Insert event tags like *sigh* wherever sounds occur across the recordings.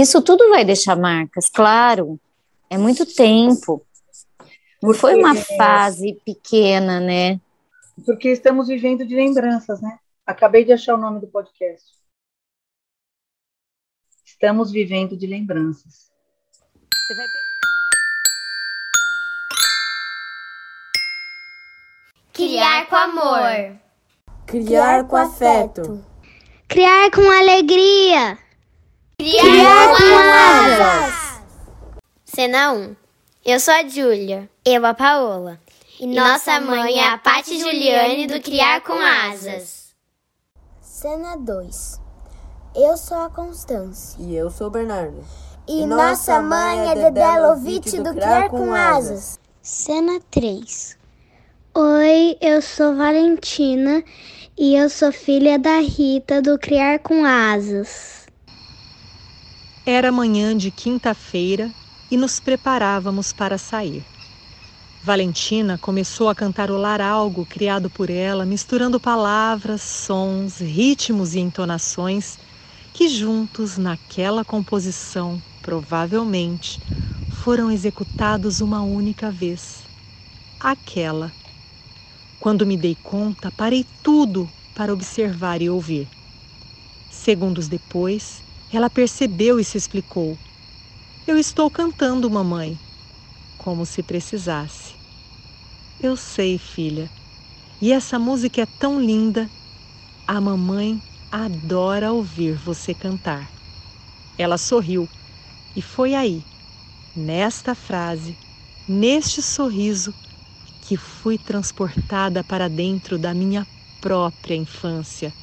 Isso tudo vai deixar marcas, claro. É muito tempo. Não foi uma fase pequena, né? Porque estamos vivendo de lembranças, né? Acabei de achar o nome do podcast. Estamos vivendo de lembranças. Você vai Criar com amor. Criar com afeto. Criar com alegria. Criar, com asas. Cena 1. Eu sou a Júlia. Eu a Paola. E, e nossa mãe é a Pati Juliane do Criar com Asas. Cena 2. Eu sou a Constância. E eu sou o Bernardo. E, e nossa mãe é Dedé Lovitch do Criar com Asas. Cena 3. Oi, eu sou Valentina e eu sou filha da Rita do Criar com Asas. Era manhã de quinta-feira e nos preparávamos para sair. Valentina começou a cantarolar algo criado por ela, misturando palavras, sons, ritmos e entonações que juntos naquela composição, provavelmente, foram executados uma única vez. Aquela quando me dei conta, parei tudo para observar e ouvir. Segundos depois, ela percebeu e se explicou. Eu estou cantando, mamãe, como se precisasse. Eu sei, filha, e essa música é tão linda. A mamãe adora ouvir você cantar. Ela sorriu e foi aí, nesta frase, neste sorriso, que fui transportada para dentro da minha própria infância.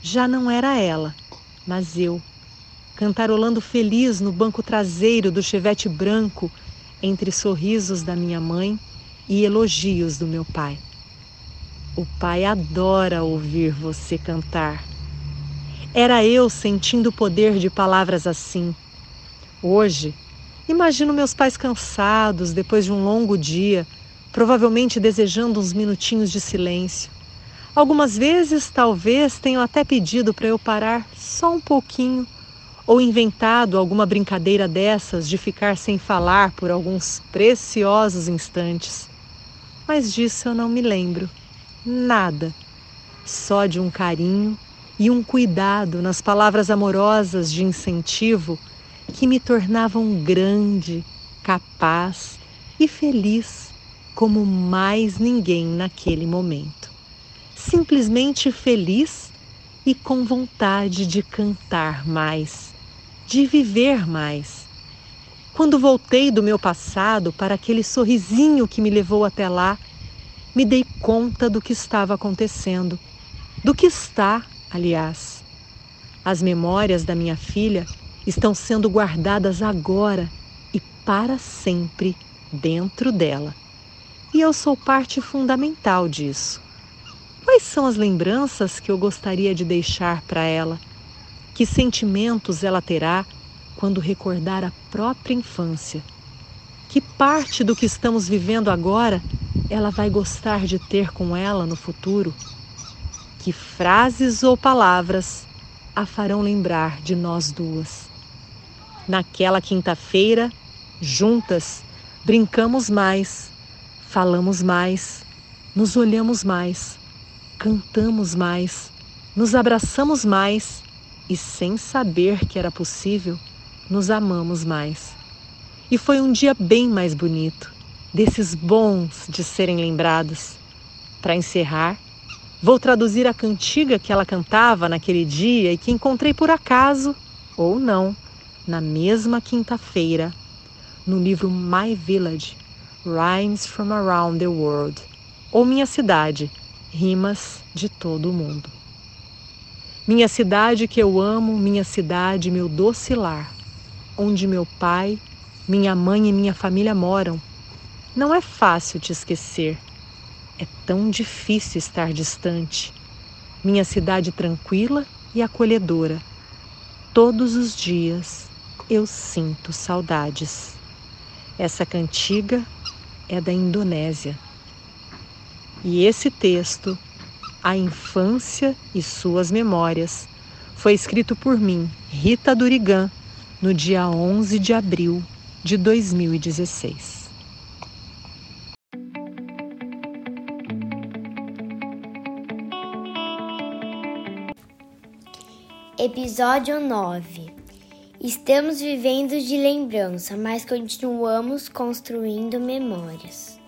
Já não era ela, mas eu, cantarolando feliz no banco traseiro do chevette branco, entre sorrisos da minha mãe e elogios do meu pai. O pai adora ouvir você cantar. Era eu sentindo o poder de palavras assim. Hoje, imagino meus pais cansados depois de um longo dia provavelmente desejando uns minutinhos de silêncio. Algumas vezes, talvez, tenham até pedido para eu parar só um pouquinho ou inventado alguma brincadeira dessas de ficar sem falar por alguns preciosos instantes. Mas disso eu não me lembro. Nada. Só de um carinho e um cuidado nas palavras amorosas de incentivo que me tornavam grande, capaz e feliz como mais ninguém naquele momento. Simplesmente feliz e com vontade de cantar mais, de viver mais. Quando voltei do meu passado para aquele sorrisinho que me levou até lá, me dei conta do que estava acontecendo, do que está, aliás. As memórias da minha filha estão sendo guardadas agora e para sempre dentro dela e eu sou parte fundamental disso. Quais são as lembranças que eu gostaria de deixar para ela? Que sentimentos ela terá quando recordar a própria infância? Que parte do que estamos vivendo agora ela vai gostar de ter com ela no futuro? Que frases ou palavras a farão lembrar de nós duas? Naquela quinta-feira, juntas, brincamos mais falamos mais, nos olhamos mais, cantamos mais, nos abraçamos mais e, sem saber que era possível, nos amamos mais. E foi um dia bem mais bonito, desses bons de serem lembrados. Para encerrar, vou traduzir a cantiga que ela cantava naquele dia e que encontrei por acaso, ou não, na mesma quinta-feira, no livro My Village Rhymes from Around the World, ou Minha Cidade, Rimas de todo o mundo. Minha cidade que eu amo, minha cidade, meu doce lar, onde meu pai, minha mãe e minha família moram. Não é fácil te esquecer, é tão difícil estar distante. Minha cidade tranquila e acolhedora. Todos os dias eu sinto saudades. Essa cantiga é da Indonésia. E esse texto, A Infância e Suas Memórias, foi escrito por mim, Rita Durigan, no dia 11 de abril de 2016. Episódio 9 Estamos vivendo de lembrança, mas continuamos construindo memórias.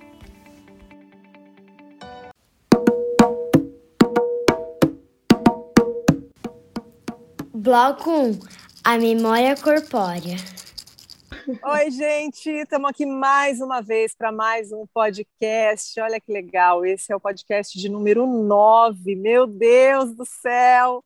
Bloco 1 A memória corpórea. Oi, gente, estamos aqui mais uma vez para mais um podcast. Olha que legal, esse é o podcast de número 9. Meu Deus do céu!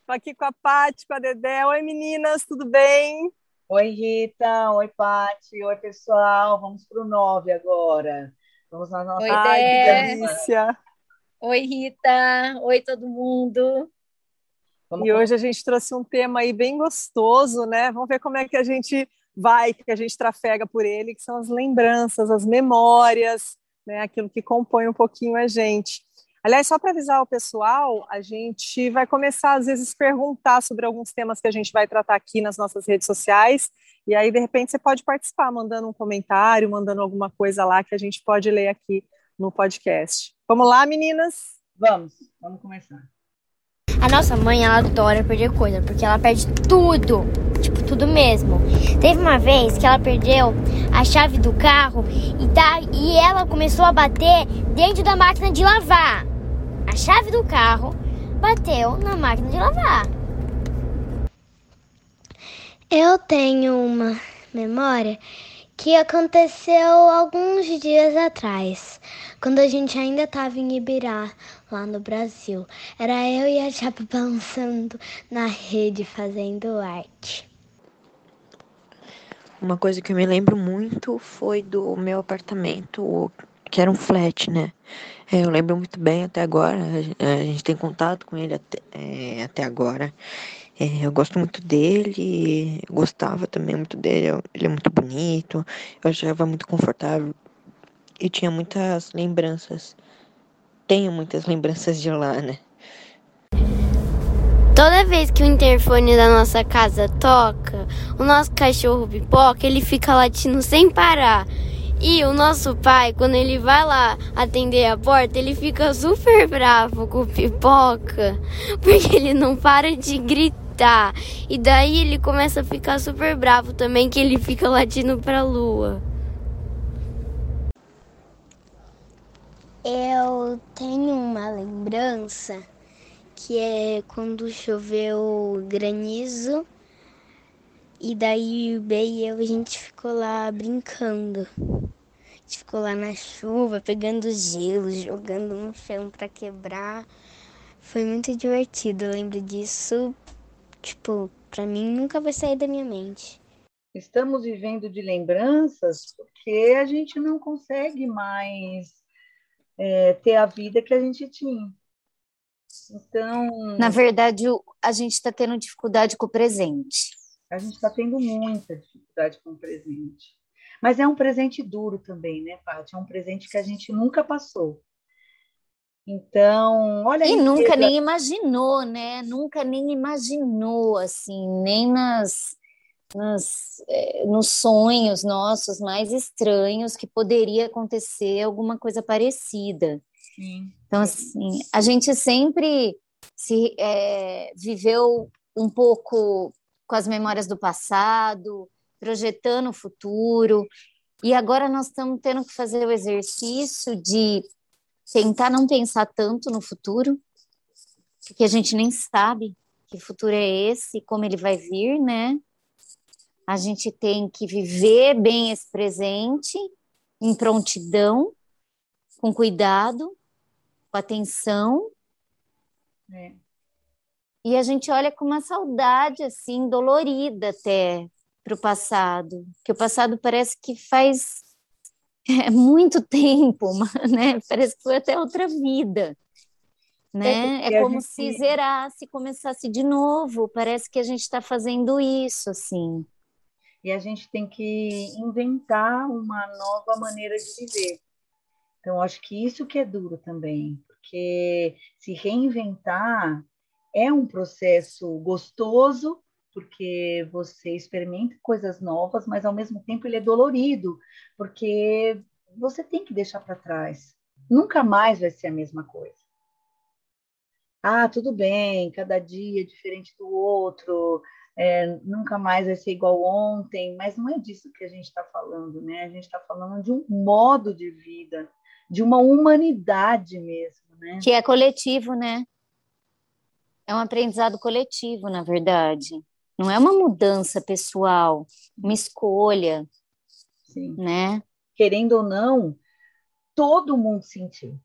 Estou aqui com a Paty, com a Dedé. Oi, meninas, tudo bem? Oi, Rita. Oi, Paty. Oi, pessoal. Vamos para o 9 agora. Vamos na nossa. Oi, Ai, que Dé. delícia! Oi, Rita. Oi, todo mundo. Vamos E hoje a gente trouxe um tema aí bem gostoso, né? Vamos ver como é que a gente vai, que a gente trafega por ele, que são as lembranças, as memórias, né? Aquilo que compõe um pouquinho a gente. Aliás, só para avisar o pessoal, a gente vai começar às vezes perguntar sobre alguns temas que a gente vai tratar aqui nas nossas redes sociais. E aí, de repente, você pode participar, mandando um comentário, mandando alguma coisa lá que a gente pode ler aqui no podcast. Vamos lá, meninas? Vamos, vamos começar. A nossa mãe, ela adora perder coisa, porque ela perde tudo. Tipo, tudo mesmo. Teve uma vez que ela perdeu a chave do carro e, tá, e ela começou a bater dentro da máquina de lavar. A chave do carro bateu na máquina de lavar. Eu tenho uma memória que aconteceu alguns dias atrás, quando a gente ainda estava em Ibirá, lá no Brasil. Era eu e a Chapa balançando na rede fazendo arte. Uma coisa que eu me lembro muito foi do meu apartamento, que era um flat, né? É, eu lembro muito bem até agora, a gente tem contato com ele até, é, até agora. É, eu gosto muito dele, gostava também muito dele, eu- ele é muito bonito, eu achava muito confortável e tinha muitas lembranças. Tenho muitas lembranças de lá, né? Toda vez que o interfone da nossa casa toca, o nosso cachorro pipoca, ele fica latindo sem parar. E o nosso pai, quando ele vai lá atender a porta, ele fica super bravo com o pipoca, *laughs* porque ele não para de gritar. E daí ele começa a ficar super bravo também, que ele fica latindo pra lua. Eu tenho uma lembrança que é quando choveu granizo e daí o Bey e eu a gente ficou lá brincando. A gente ficou lá na chuva, pegando gelo, jogando no chão pra quebrar. Foi muito divertido, eu lembro disso. Tipo, pra mim nunca vai sair da minha mente. Estamos vivendo de lembranças porque a gente não consegue mais é, ter a vida que a gente tinha. Então, Na verdade, a gente está tendo dificuldade com o presente. a gente está tendo muita dificuldade com o presente. Mas é um presente duro também, né, Paty? É um presente que a gente nunca passou. Então, olha E nunca nem imaginou, né? Nunca nem imaginou, assim, nem nas, nas, eh, nos sonhos nossos mais estranhos que poderia acontecer alguma coisa parecida. Sim. Então, assim, a gente sempre se eh, viveu um pouco com as memórias do passado, projetando o futuro, e agora nós estamos tendo que fazer o exercício de tentar não pensar tanto no futuro, porque a gente nem sabe que futuro é esse, como ele vai vir, né? A gente tem que viver bem esse presente, em prontidão, com cuidado, com atenção. É. E a gente olha com uma saudade, assim, dolorida até para o passado, que o passado parece que faz *laughs* é, muito tempo, *laughs* né? Parece que foi até outra vida, né? É a como gente- se zerasse, começasse de novo. Parece que a gente está fazendo isso, assim. E a gente tem que inventar uma nova maneira de viver. Então, acho que isso que é duro também, porque se reinventar é um processo gostoso, porque você experimenta coisas novas, mas ao mesmo tempo ele é dolorido, porque você tem que deixar para trás. Nunca mais vai ser a mesma coisa. Ah, tudo bem, cada dia é diferente do outro, é, nunca mais vai ser igual ontem, mas não é disso que a gente está falando, né? A gente está falando de um modo de vida, de uma humanidade mesmo, né? Que é coletivo, né? É um aprendizado coletivo, na verdade. Não é uma mudança pessoal, uma escolha, Sim. né? Querendo ou não, todo mundo sentiu.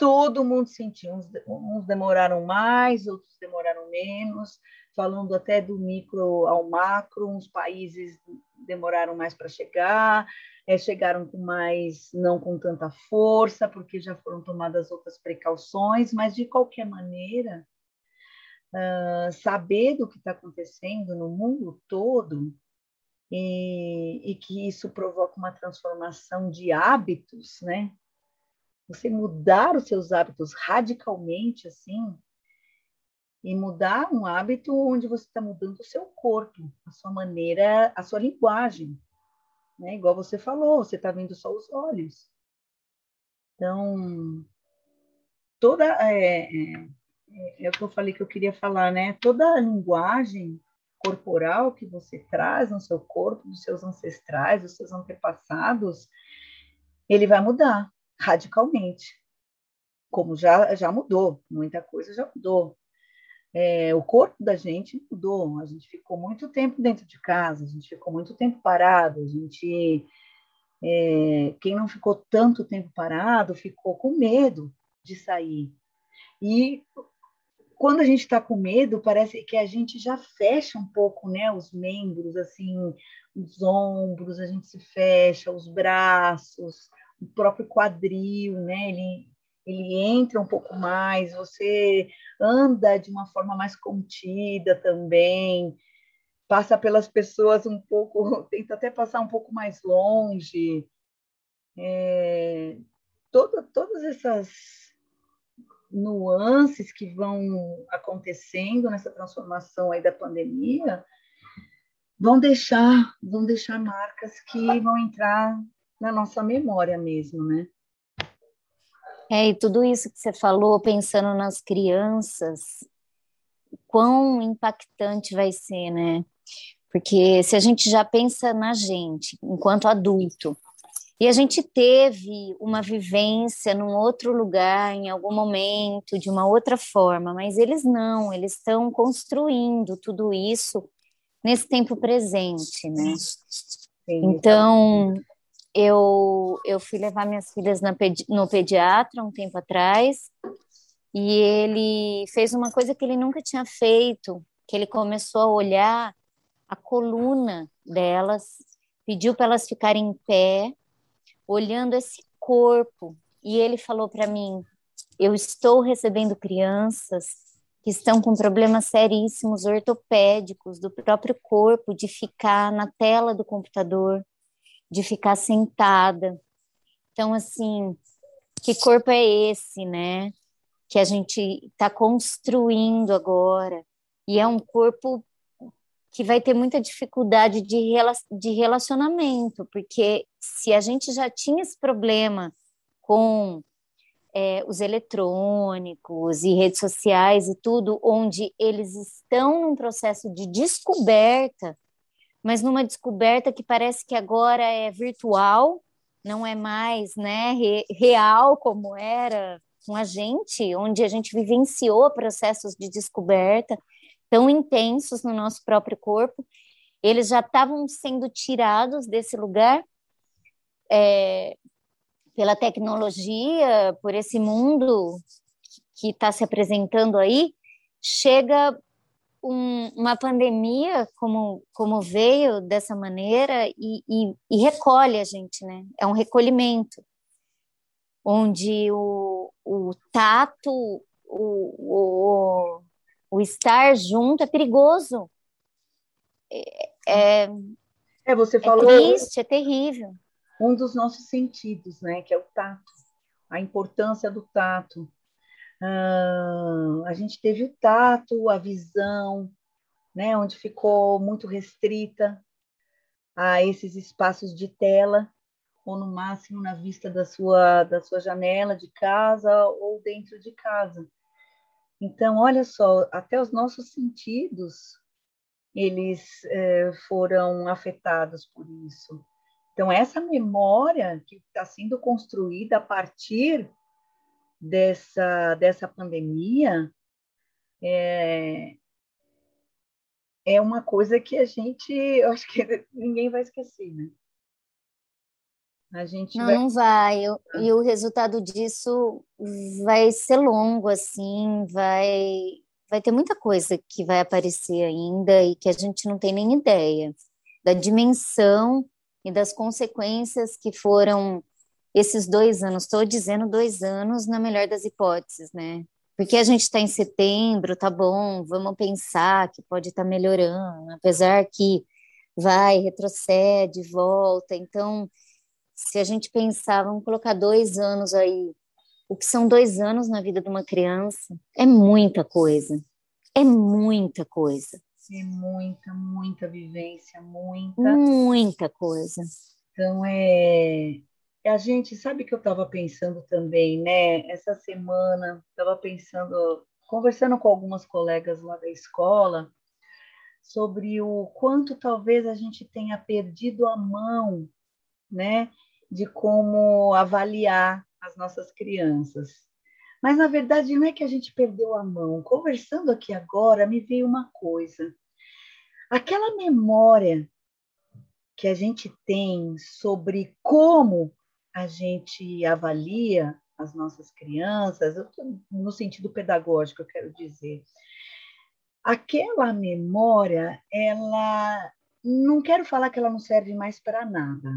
Todo mundo sentiu. Uns, uns demoraram mais, outros demoraram menos. Falando até do micro ao macro, uns países demoraram mais para chegar, é, chegaram com mais, não com tanta força, porque já foram tomadas outras precauções, mas de qualquer maneira, uh, saber do que está acontecendo no mundo todo e, e, que isso provoca uma transformação de hábitos, né? Você mudar os seus hábitos radicalmente, assim, e mudar um hábito onde você está mudando o seu corpo, a sua maneira, a sua linguagem, né? Igual você falou, você está vendo só os olhos. Então, toda é, é, é, o que eu falei que eu queria falar, né? Toda a linguagem corporal que você traz no seu corpo, dos seus ancestrais, dos seus antepassados, ele vai mudar radicalmente. Como já, já mudou, muita coisa já mudou. É, o corpo da gente mudou, a gente ficou muito tempo dentro de casa, a gente ficou muito tempo parado, a gente. É, quem não ficou tanto tempo parado ficou com medo de sair. E quando a gente está com medo, parece que a gente já fecha um pouco, né, os membros, assim, os ombros, a gente se fecha, os braços, o próprio quadril, né, ele, ele entra um pouco mais, você anda de uma forma mais contida também, passa pelas pessoas um pouco, *laughs* tenta até passar um pouco mais longe. É, toda, todas essas nuances que vão acontecendo nessa transformação aí da pandemia vão deixar vão deixar marcas que vão entrar na nossa memória mesmo, né? É, e tudo isso que você falou, pensando nas crianças, quão impactante vai ser, né? Porque se a gente já pensa na gente enquanto adulto, e a gente teve uma vivência num outro lugar, em algum momento, de uma outra forma, mas eles não, eles estão construindo tudo isso nesse tempo presente, né? Então, eu, eu fui levar minhas filhas pedi no pediatra um tempo atrás, e ele fez uma coisa que ele nunca tinha feito, que ele começou a olhar a coluna delas, pediu para elas ficarem em pé, olhando esse corpo. E ele falou para mim: Eu estou recebendo crianças que estão com problemas seríssimos ortopédicos do próprio corpo, de ficar na tela do computador, de ficar sentada. Então, assim, que corpo é esse, né? Que a gente está construindo agora. E é um corpo que vai ter muita dificuldade de, de relacionamento, porque se a gente já tinha esse problema com é, os eletrônicos e redes sociais e tudo, onde eles estão num processo de descoberta, mas numa descoberta que parece que agora é virtual, não é mais né, re, real como era com a gente, onde a gente vivenciou processos de descoberta tão intensos no nosso próprio corpo, eles já estavam sendo tirados desse lugar é, pela tecnologia, por esse mundo que está se apresentando aí, chega um, uma pandemia como, como veio dessa maneira e, e, e, recolhe a gente, né? É um recolhimento, onde o, o tato, o, o, o estar junto é perigoso. É, é, é você é falou. É triste, é terrível. Um dos nossos sentidos, né? Que é o tato, a importância do tato. A gente teve o tato, a visão, né, onde ficou muito restrita a esses espaços de tela, ou no máximo na vista da sua, da sua janela de casa ou dentro de casa. Então, olha só, até os nossos sentidos, eles é, foram afetados por isso. Então, essa memória que está sendo construída a partir dessa, dessa pandemia é, é uma coisa que a gente, eu acho que *laughs* ninguém vai esquecer, né? A gente não, vai... não vai. Eu, ah. E o resultado disso vai ser longo, assim, vai, vai ter muita coisa que vai aparecer ainda e que a gente não tem nem ideia da dimensão e das consequências que foram esses dois anos. Estou dizendo dois anos na melhor das hipóteses, né? Porque a gente está em setembro, tá bom, vamos pensar que pode estar tá melhorando, apesar que vai, retrocede, volta. Então, se a gente pensar, vamos colocar dois anos aí, o que são dois anos na vida de uma criança, é muita coisa. É muita coisa. É muita, muita vivência, muita. Muita coisa. Então, é. A gente, sabe que eu estava pensando também, né? Essa semana, estava pensando, conversando com algumas colegas lá da escola, sobre o quanto talvez a gente tenha perdido a mão, né? de como avaliar as nossas crianças. Mas, na verdade, não é que a gente perdeu a mão. Conversando aqui agora, me veio uma coisa. Aquela memória que a gente tem sobre como a gente avalia as nossas crianças, no sentido pedagógico, eu quero dizer. Aquela memória, ela não quero falar que ela não serve mais para nada,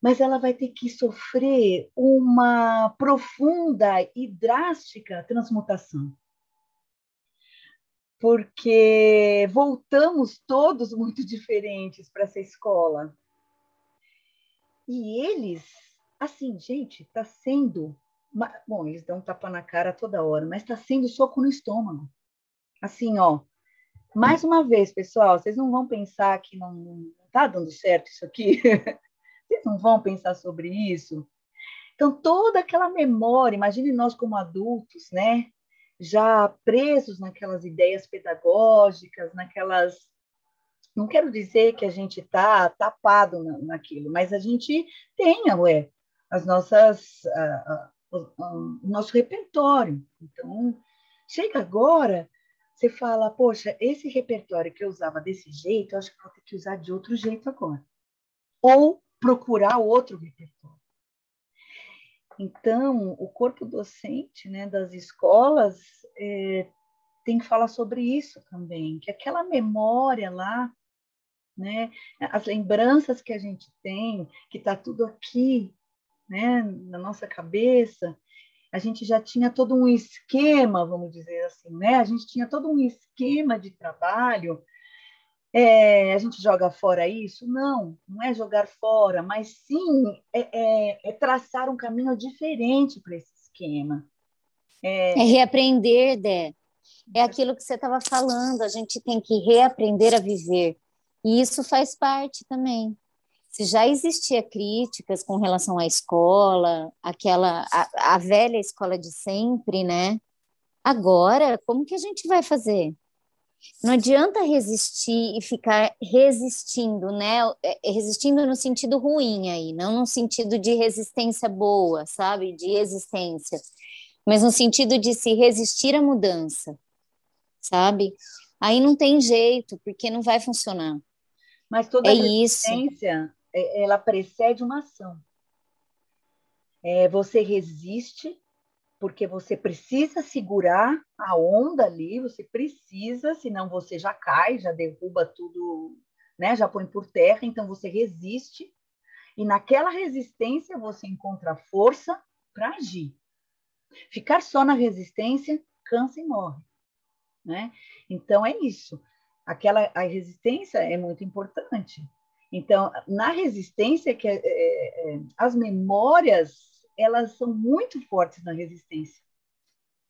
mas ela vai ter que sofrer uma profunda e drástica transmutação. Porque voltamos todos muito *laughs* diferentes para essa escola. E eles, assim, gente, está sendo. Bom, eles dão um tapa na cara toda hora, mas está sendo soco no estômago. Assim, ó. Mais uma vez, pessoal, vocês não vão pensar que não está dando certo isso aqui. *laughs* Vocês não vão pensar sobre isso? Então, toda aquela memória, imagine nós como adultos, né? Já presos naquelas ideias pedagógicas, naquelas. Não quero dizer que a gente está tapado naquilo, mas a gente tem, ué, as nossas. Uh, uh, uh, o nosso repertório. Então, chega agora, você fala, poxa, esse repertório que eu usava desse jeito, eu acho que vou ter que usar de outro jeito agora. Ou procurar outro repertório. Então, o corpo docente né, das escolas é, tem que falar sobre isso também, que aquela memória lá, né, as lembranças que a gente tem, que está tudo aqui, né, na nossa cabeça, a gente já tinha todo um esquema, vamos dizer assim, né? A gente tinha todo um esquema de trabalho é, a gente joga fora isso? Não, não é jogar fora, mas sim é, é, é traçar um caminho diferente para esse esquema. É, é reaprender, Dé. É aquilo que você estava falando, a gente tem que reaprender a viver. E isso faz parte também. Se já existia críticas com relação à escola, aquela a, a velha escola de sempre, né? Agora, como que a gente vai fazer? Não adianta resistir e ficar resistindo, né? É, é, resistindo no sentido ruim aí, não no sentido de resistência boa, sabe? De existência, mas no sentido de se resistir à mudança, sabe? Aí não tem jeito, porque não vai funcionar. Mas toda é resistência, isso. É, ela precede uma ação. É, você resiste porque você precisa segurar a onda ali, você precisa, senão você já cai, já derruba tudo, né? Já põe por terra, então você resiste. E naquela resistência você encontra força para agir. Ficar só na resistência cansa e morre, né? Então é isso. Aquela a resistência é muito importante. Então, na resistência que é, é, é as memórias elas são muito fortes na resistência.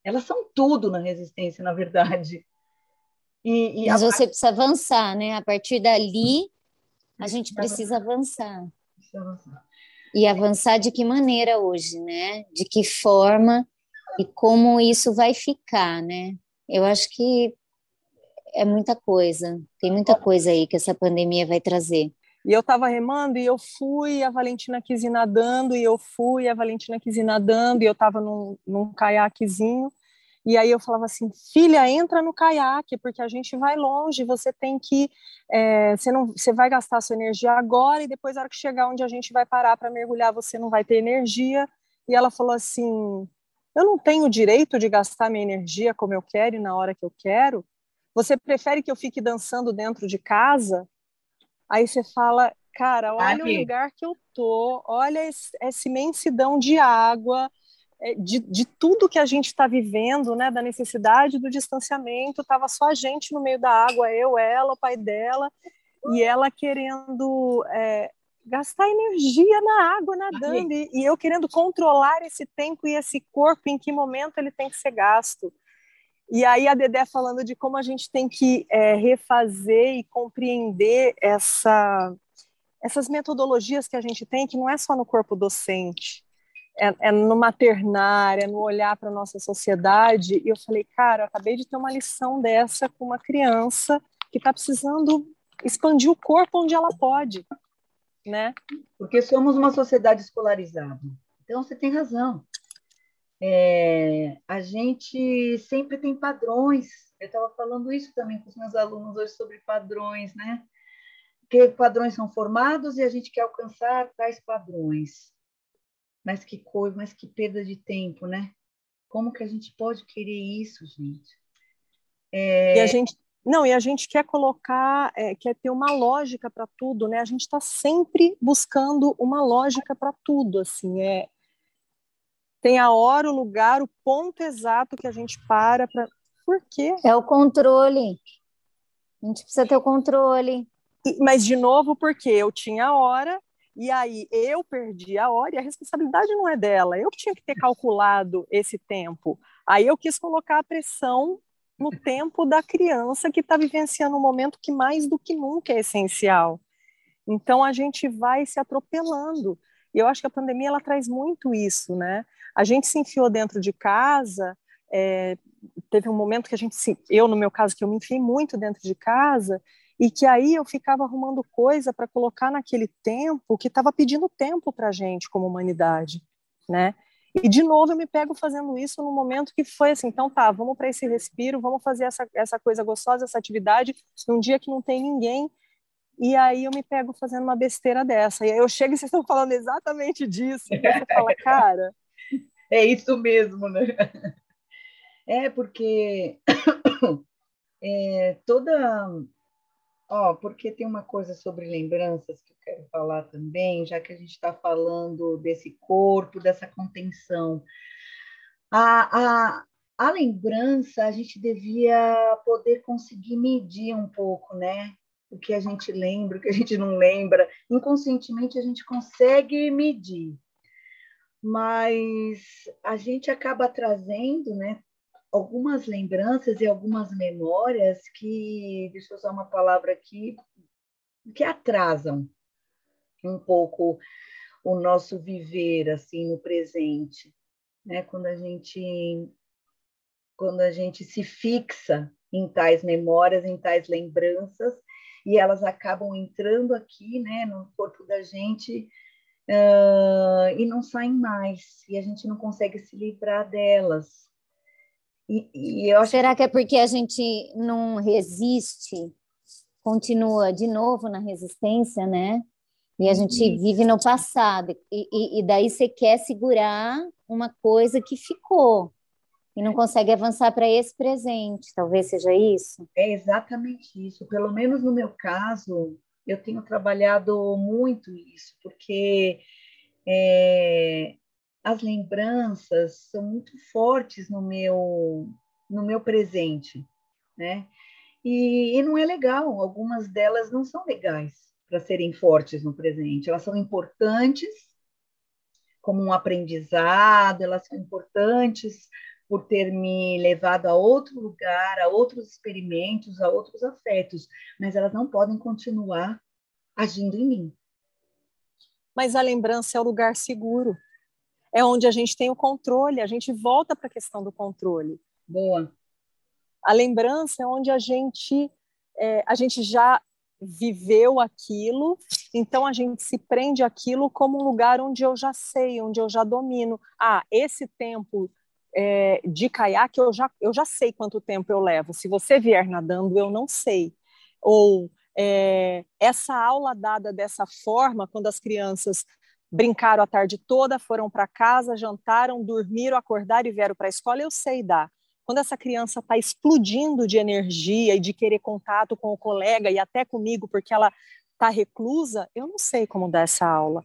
Elas são tudo na resistência, na verdade. E, e Mas você precisa avançar, né? A partir dali, a gente precisa avançar. Precisa avançar. E avançar de que maneira hoje, né? De que forma e como isso vai ficar, né? Eu acho que é muita coisa, tem muita coisa aí que essa pandemia vai trazer. E eu estava remando e eu fui, a Valentina quis ir nadando, e eu fui, a Valentina quis ir nadando, e eu estava num, num caiaquezinho, e aí eu falava assim, filha, entra no caiaque, porque a gente vai longe, você tem que, é, você não, você vai gastar sua energia agora e depois na hora que chegar onde a gente vai parar para mergulhar, você não vai ter energia. E ela falou assim, eu não tenho o direito de gastar minha energia como eu quero e na hora que eu quero. Você prefere que eu fique dançando dentro de casa? Aí você fala, cara, olha o lugar que eu tô, olha essa imensidão de água, é, de, de tudo que a gente está vivendo, né, da necessidade do distanciamento, estava só a gente no meio da água, eu, ela, o pai dela, e ela querendo é, gastar energia na água nadando, e, e, eu querendo controlar esse tempo e esse corpo, em que momento ele tem que ser gasto. E aí a Dedé falando de como a gente tem que é, refazer e compreender essa, essas metodologias que a gente tem, que não é só no corpo docente, é, é no maternar, é no olhar para a nossa sociedade. E eu falei, cara, eu acabei de ter uma lição dessa com uma criança que está precisando expandir o corpo onde ela pode, né? Porque somos uma sociedade escolarizada. Então, você tem razão. É, a gente sempre tem padrões. Eu estava falando isso também com os meus alunos hoje sobre padrões, né? Que padrões são formados e a gente quer alcançar tais padrões. Mas que coisa, mas que perda de tempo, né? Como que a gente pode querer isso, gente? É... E a gente não, e a gente quer colocar, é, quer ter uma lógica para tudo, né? A gente está sempre buscando uma lógica para tudo, assim, é tem a hora, o lugar, o ponto exato que a gente para para. Por quê? É o controle. A gente precisa ter o controle. E, mas de novo, porque eu tinha a hora e aí eu perdi a hora e a responsabilidade não é dela. Eu que tinha que ter calculado esse tempo. Aí eu quis colocar a pressão no tempo da criança que está vivenciando um momento que mais do que nunca é essencial. Então a gente vai se atropelando. E eu acho que a pandemia ela traz muito isso, né? A gente se enfiou dentro de casa. É, teve um momento que a gente se, eu no meu caso que eu me enfiei muito dentro de casa e que aí eu ficava arrumando coisa para colocar naquele tempo que estava pedindo tempo para a gente como humanidade, né? E de novo eu me pego fazendo isso no momento que foi assim, então tá, vamos para esse respiro, vamos fazer essa, essa coisa gostosa, essa atividade, num dia que não tem ninguém. E aí eu me pego fazendo uma besteira dessa. E aí eu chego e vocês estão falando exatamente disso. E você fala, *laughs* cara. É isso mesmo, né? É porque *coughs* é, toda Ó, porque tem uma coisa sobre lembranças que eu quero falar também, já que a gente está falando desse corpo, dessa contenção. A, a, a lembrança, a gente devia poder conseguir medir um pouco, né? O que a gente lembra, o que a gente não lembra. Inconscientemente, a gente consegue medir. Mas a gente acaba trazendo, né? algumas lembranças e algumas memórias que, deixa eu usar uma palavra aqui, que atrasam um pouco o nosso viver assim no presente, né? Quando a gente quando a gente se fixa em tais memórias, em tais lembranças, e elas acabam entrando aqui, né, no corpo da gente uh, e não saem mais, e a gente não consegue se livrar delas. E, e eu Será que... é porque a gente não resiste, continua de novo na resistência, né? E a gente Isso. vive no passado. E, e, e, daí você quer segurar uma coisa que ficou e não consegue avançar para esse presente. Talvez seja isso? É exatamente isso. Pelo menos no meu caso, eu tenho trabalhado muito isso, porque é, as lembranças são muito fortes no meu no meu presente, né? E, e não é legal. Algumas delas não são legais para serem fortes no presente. Elas são importantes como um aprendizado, elas são importantes por ter me levado a outro lugar, a outros experimentos, a outros afetos, mas elas não podem continuar agindo em mim. Mas a lembrança é o lugar seguro. É onde a gente tem o controle, a gente volta para a questão do controle. Boa. A lembrança é onde a gente é, a gente já viveu aquilo, então a gente se prende aquilo como um lugar onde eu já sei, onde eu já domino. Ah, esse tempo é, de caiaque eu já, eu já sei quanto tempo eu levo. Se você vier nadando, eu não sei. Ou é, essa aula dada dessa forma, quando as crianças brincaram a tarde toda, foram para casa, jantaram, dormiram, acordaram e vieram para a escola, eu sei dar quando essa criança está explodindo de energia e de querer contato com o colega e até comigo porque ela está reclusa, eu não sei como dar essa aula.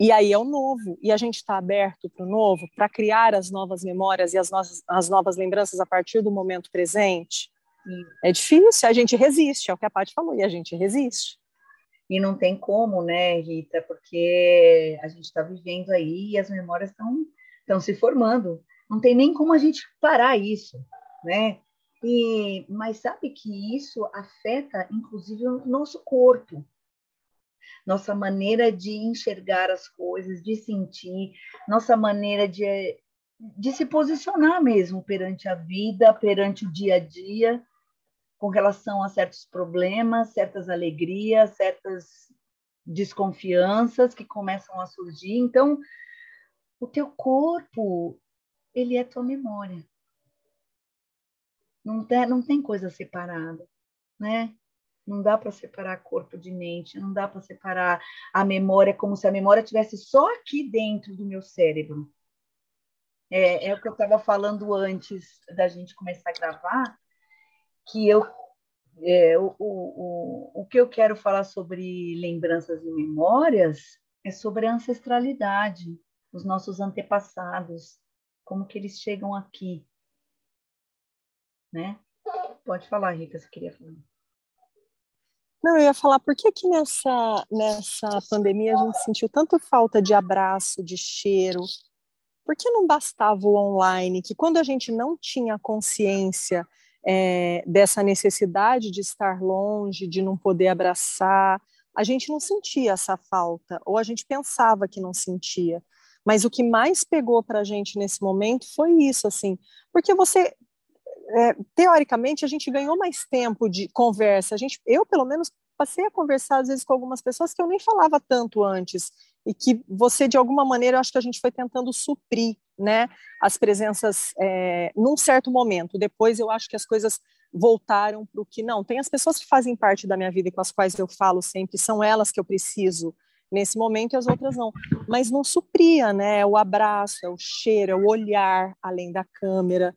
E aí é o novo, e a gente está aberto para o novo, para criar as novas memórias e as, nossas, as novas lembranças a partir do momento presente. Sim. É difícil, a gente resiste, é o que a Paty falou, e a gente resiste. E não tem como, né, Rita, porque a gente está vivendo aí e as memórias estão se formando. Não tem nem como a gente parar isso, né? E, mas sabe que isso afeta, inclusive, o nosso corpo, nossa maneira de enxergar as coisas, de sentir, nossa maneira de, de se posicionar mesmo perante a vida, perante o dia a dia, com relação a certos problemas, certas alegrias, certas desconfianças que começam a surgir. Então, o teu corpo ele é tua memória. Não tem, não tem coisa separada, né? Não dá para separar corpo de mente, não dá para separar a memória como se a memória tivesse só aqui dentro do meu cérebro. É, é o que eu estava falando antes da gente começar a gravar, que eu é, o, o, o que eu quero falar sobre lembranças e memórias é sobre a ancestralidade, os nossos antepassados, como que eles chegam aqui, né? Pode falar, Rita, se queria falar. Não, eu ia falar, por que que nessa, nessa pandemia a gente sentiu tanto falta de abraço, de cheiro? Por que não bastava o online? Que quando a gente não tinha consciência é, dessa necessidade de estar longe, de não poder abraçar, a gente não sentia essa falta, ou a gente pensava que não sentia. Mas o que mais pegou para a gente nesse momento foi isso, assim, porque você é, teoricamente a gente ganhou mais tempo de conversa. A gente, eu pelo menos passei a conversar às vezes com algumas pessoas que eu nem falava tanto antes e que você de alguma maneira eu acho que a gente foi tentando suprir, né, as presenças é, num certo momento. Depois eu acho que as coisas voltaram para o que não. Tem as pessoas que fazem parte da minha vida e com as quais eu falo sempre, são elas que eu preciso nesse momento e as outras não. Mas não supria, né? É o abraço, é o cheiro, é o olhar além da câmera,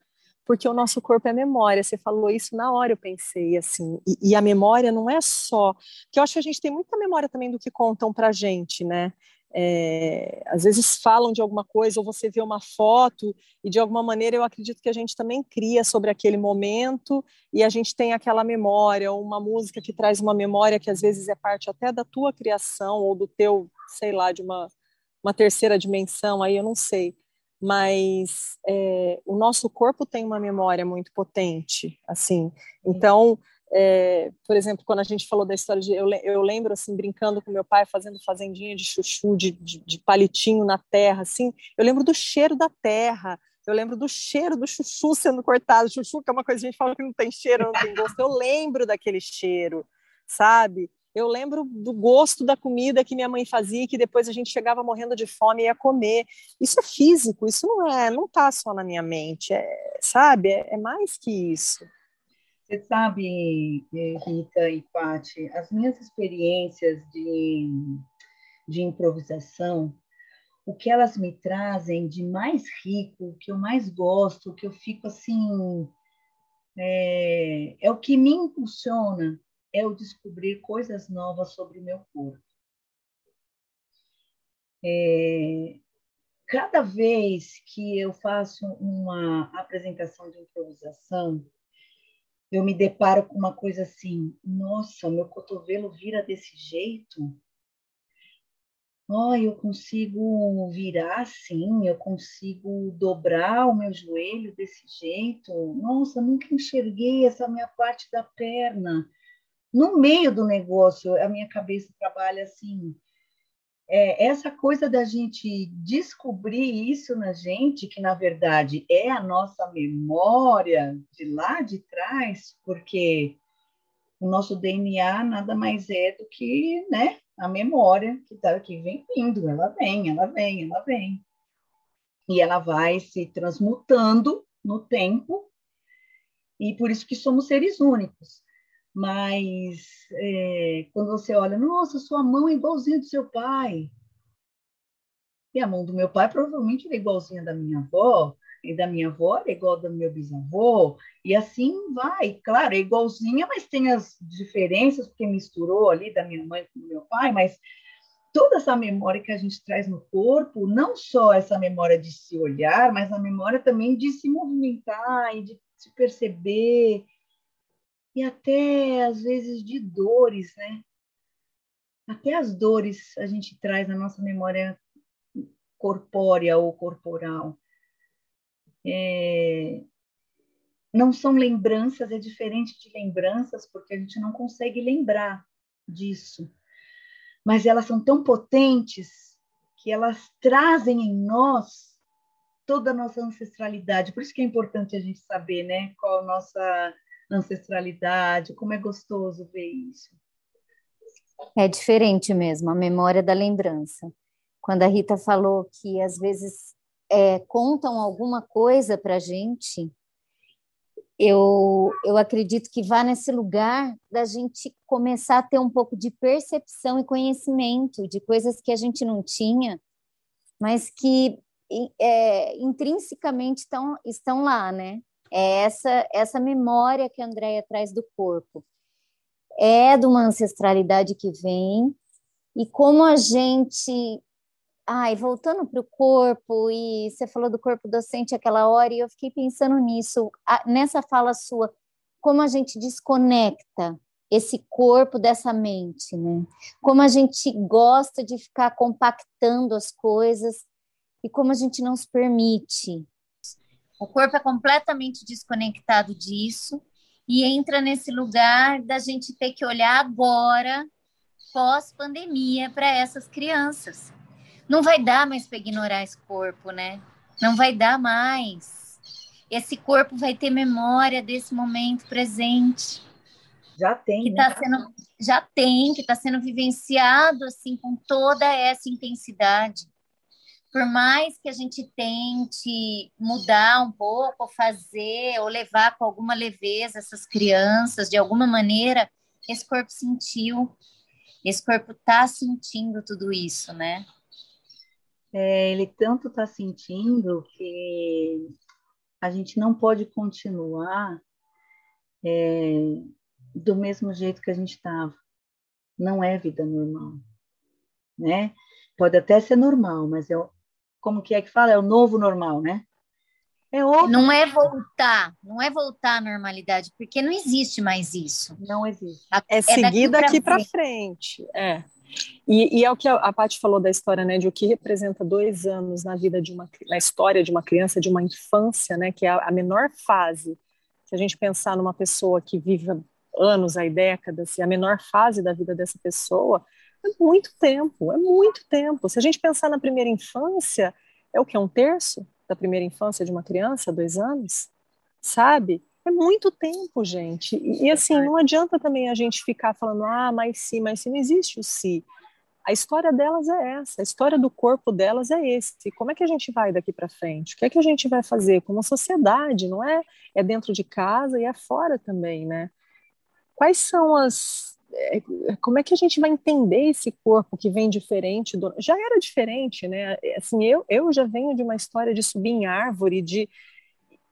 porque o nosso corpo é memória. Você falou isso na hora, eu pensei assim. E, e a memória não é só. Que eu acho que a gente tem muita memória também do que contam pra gente, né? é, às vezes falam de alguma coisa ou você vê uma foto e de alguma maneira eu acredito que a gente também cria sobre aquele momento e a gente tem aquela memória ou uma música que traz uma memória que às vezes é parte até da tua criação ou do teu, sei lá, de uma, uma terceira dimensão, aí eu não sei. Mas é, o nosso corpo tem uma memória muito potente, assim. Então, é, por exemplo, quando a gente falou da história de. Eu, eu lembro, assim, brincando com meu pai, fazendo fazendinha de chuchu, de, de, de, palitinho na terra, assim. Eu lembro do cheiro da terra. Eu lembro do cheiro do chuchu sendo cortado. Chuchu, que é uma coisa que a gente fala que não tem cheiro, não tem gosto. Eu lembro daquele cheiro, sabe? Eu lembro do gosto da comida que minha mãe fazia, que depois a gente chegava morrendo de fome e ia comer. Isso é físico, isso não é, não tá só na minha mente, é, sabe? É, é mais que isso. Você sabe, eh, Rita e Paty, as minhas experiências de, de improvisação, o que elas me trazem de mais rico, o que eu mais gosto, o que eu fico assim, é, é o que me impulsiona, é o descobrir coisas novas sobre o meu corpo. É, cada vez que eu faço uma apresentação de improvisação, eu me deparo com uma coisa assim: nossa, meu cotovelo vira desse jeito. oh, eu consigo virar assim, eu consigo dobrar o meu joelho desse jeito. Nossa, nunca enxerguei essa minha parte da perna. No meio do negócio, a minha cabeça trabalha assim. É, essa coisa da gente descobrir isso na gente, que na verdade é a nossa memória de lá de trás, porque o nosso DNA nada mais é do que, né, a memória que tá que vem vindo, ela vem, ela vem, ela vem. E ela vai se transmutando no tempo, e por isso que somos seres únicos. Mas é, quando você olha, nossa, sua mão é igualzinha do seu pai. E a mão do meu pai provavelmente é igualzinha da minha avó, e da minha avó é igual do meu bisavô, e assim vai. Claro, é igualzinha, mas tem as diferenças, porque misturou ali da minha mãe com do meu pai, mas toda essa memória que a gente traz no corpo, não só essa memória de se olhar, mas a memória também de se movimentar e de se perceber, e até às vezes de dores, né? Até as dores a gente traz na nossa memória corpórea ou corporal é, não são lembranças, é diferente de lembranças, porque a gente não consegue lembrar disso. Mas elas são tão potentes que elas trazem em nós toda a nossa ancestralidade. Por isso que é importante a gente saber, né, qual a nossa ancestralidade, como é gostoso ver isso. É diferente mesmo, a memória da lembrança. Quando a Rita falou que às vezes é, contam alguma coisa para a gente, eu, eu acredito que vá nesse lugar da gente começar a ter um pouco de percepção e conhecimento de coisas que a gente não tinha, mas que é, intrinsecamente estão, estão lá, né? É essa, essa memória que a Andrea traz do corpo. É de uma ancestralidade que vem, e como a gente Ai, voltando para o corpo, e você falou do corpo docente aquela hora, e eu fiquei pensando nisso, nessa fala sua, como a gente desconecta esse corpo dessa mente, né? Como a gente gosta de ficar compactando as coisas e como a gente não se permite. O corpo é completamente desconectado disso e entra nesse lugar da gente ter que olhar agora, pós-pandemia, para essas crianças não vai dar mais para ignorar esse corpo, né? Não vai dar mais. Esse corpo vai ter memória desse momento presente. Já tem. Que tá né? sendo, já tem, que está sendo vivenciado assim com toda essa intensidade. Por mais que a gente tente mudar um pouco, fazer, ou levar com alguma leveza essas crianças, de alguma maneira, esse corpo sentiu, esse corpo está sentindo tudo isso, né? é, ele tanto está sentindo que a gente não pode continuar é, do mesmo jeito que a gente estava. Não é vida normal, né? Pode até ser normal, mas é como que é que fala? É o novo normal, né? É outro... Não é voltar, não é voltar à normalidade, porque não existe mais isso. Não existe. É, é seguir daqui para frente. frente. É. E, e, é o que a, a Paty falou da história, né, de o que representa dois anos na vida de uma, na história de uma criança, de uma infância, né, que é a, a menor fase. Se a gente pensar numa pessoa que vive anos, aí décadas, e a menor fase da vida dessa pessoa, é muito tempo, é muito tempo. Se a gente pensar na primeira infância, é o que? Um terço da primeira infância de uma criança, dois anos? Sabe? É muito tempo, gente. E, e assim, não adianta também a gente ficar falando, ah, mas sim, mas sim, não existe o sim. A história delas é essa, a história do corpo delas é esse. Como é que a gente vai daqui para frente? O que é que a gente vai fazer como sociedade, não é? É dentro de casa e é fora também, né? Quais são as é, como é que a gente vai entender esse corpo que vem diferente do já era diferente né assim eu eu já venho de uma história de subir em árvore de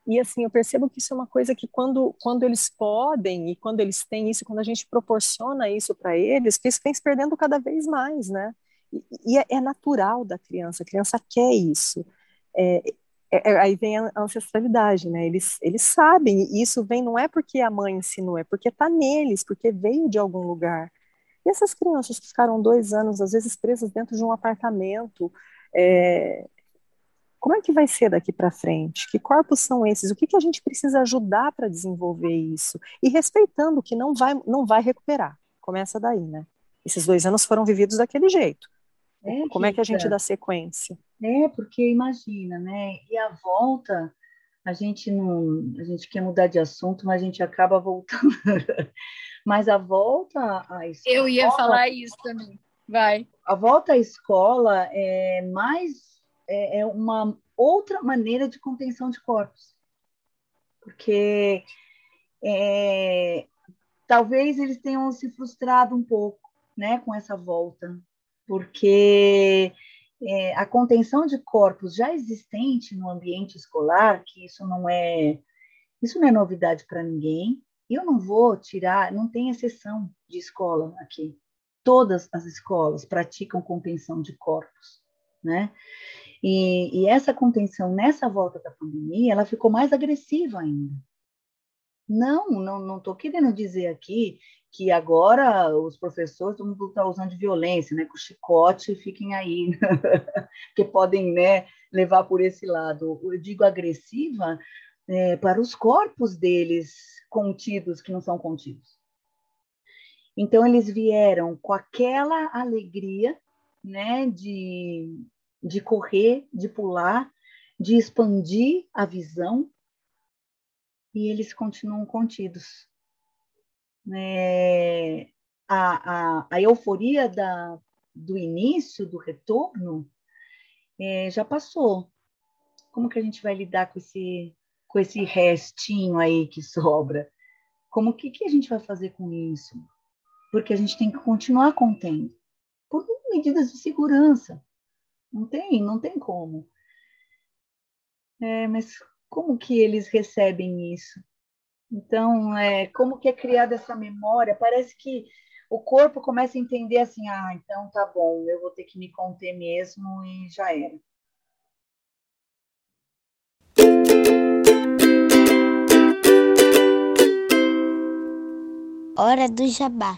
e assim, eu percebo que isso é uma coisa que quando, quando eles podem e quando eles têm isso, quando a gente proporciona isso para eles, que isso vem se perdendo cada vez mais, né? E, e é, é, natural da criança, a criança quer isso. É, é, é aí vem a ancestralidade, né? Eles, eles sabem, e isso vem não é porque a mãe ensinou, é porque está neles, porque veio de algum lugar. E essas crianças que ficaram dois anos, às vezes, presas dentro de um apartamento, é, como é que vai ser daqui para frente? Que corpos são esses? O que, que a gente precisa ajudar para desenvolver isso? E respeitando que não vai, não vai recuperar. Começa daí, né? Esses dois anos foram vividos daquele jeito. É, Como é que a gente dá sequência? É, porque imagina, né? E a volta, a gente não, a gente quer mudar de assunto, mas a gente acaba voltando. *laughs* mas a volta à escola. Eu ia falar isso também. Vai. A volta à escola é mais é, é uma outra maneira de contenção de corpos, porque é, talvez eles tenham se frustrado um pouco, né, com essa volta, porque é, a contenção de corpos já existente no ambiente escolar, que isso não é isso não é novidade para ninguém. Eu não vou tirar, não tem exceção de escola aqui. Todas as escolas praticam contenção de corpos, né? E, e essa contenção nessa volta da pandemia, ela ficou mais agressiva ainda. Não, não, não estou querendo dizer aqui que agora os professores todo mundo está usando de violência, né, com chicote, fiquem aí, *laughs* que podem né, levar por esse lado. Eu digo agressiva é, para os corpos deles contidos, que não são contidos. Então, eles vieram com aquela alegria né, de, de correr, de pular, de expandir a visão, e eles continuam contidos é, a, a, a euforia da, do início, do retorno, é, já passou. Como que a gente vai lidar com esse, com esse restinho aí que sobra? Como que, que a gente vai fazer com isso? Porque a gente tem que continuar contendo, por medidas de segurança. Não tem, não tem como. É, mas como que eles recebem isso? Então, é, como que é criada essa memória? Parece que o corpo começa a entender assim, ah, então tá bom, eu vou ter que me conter mesmo e já era. Hora do jabá.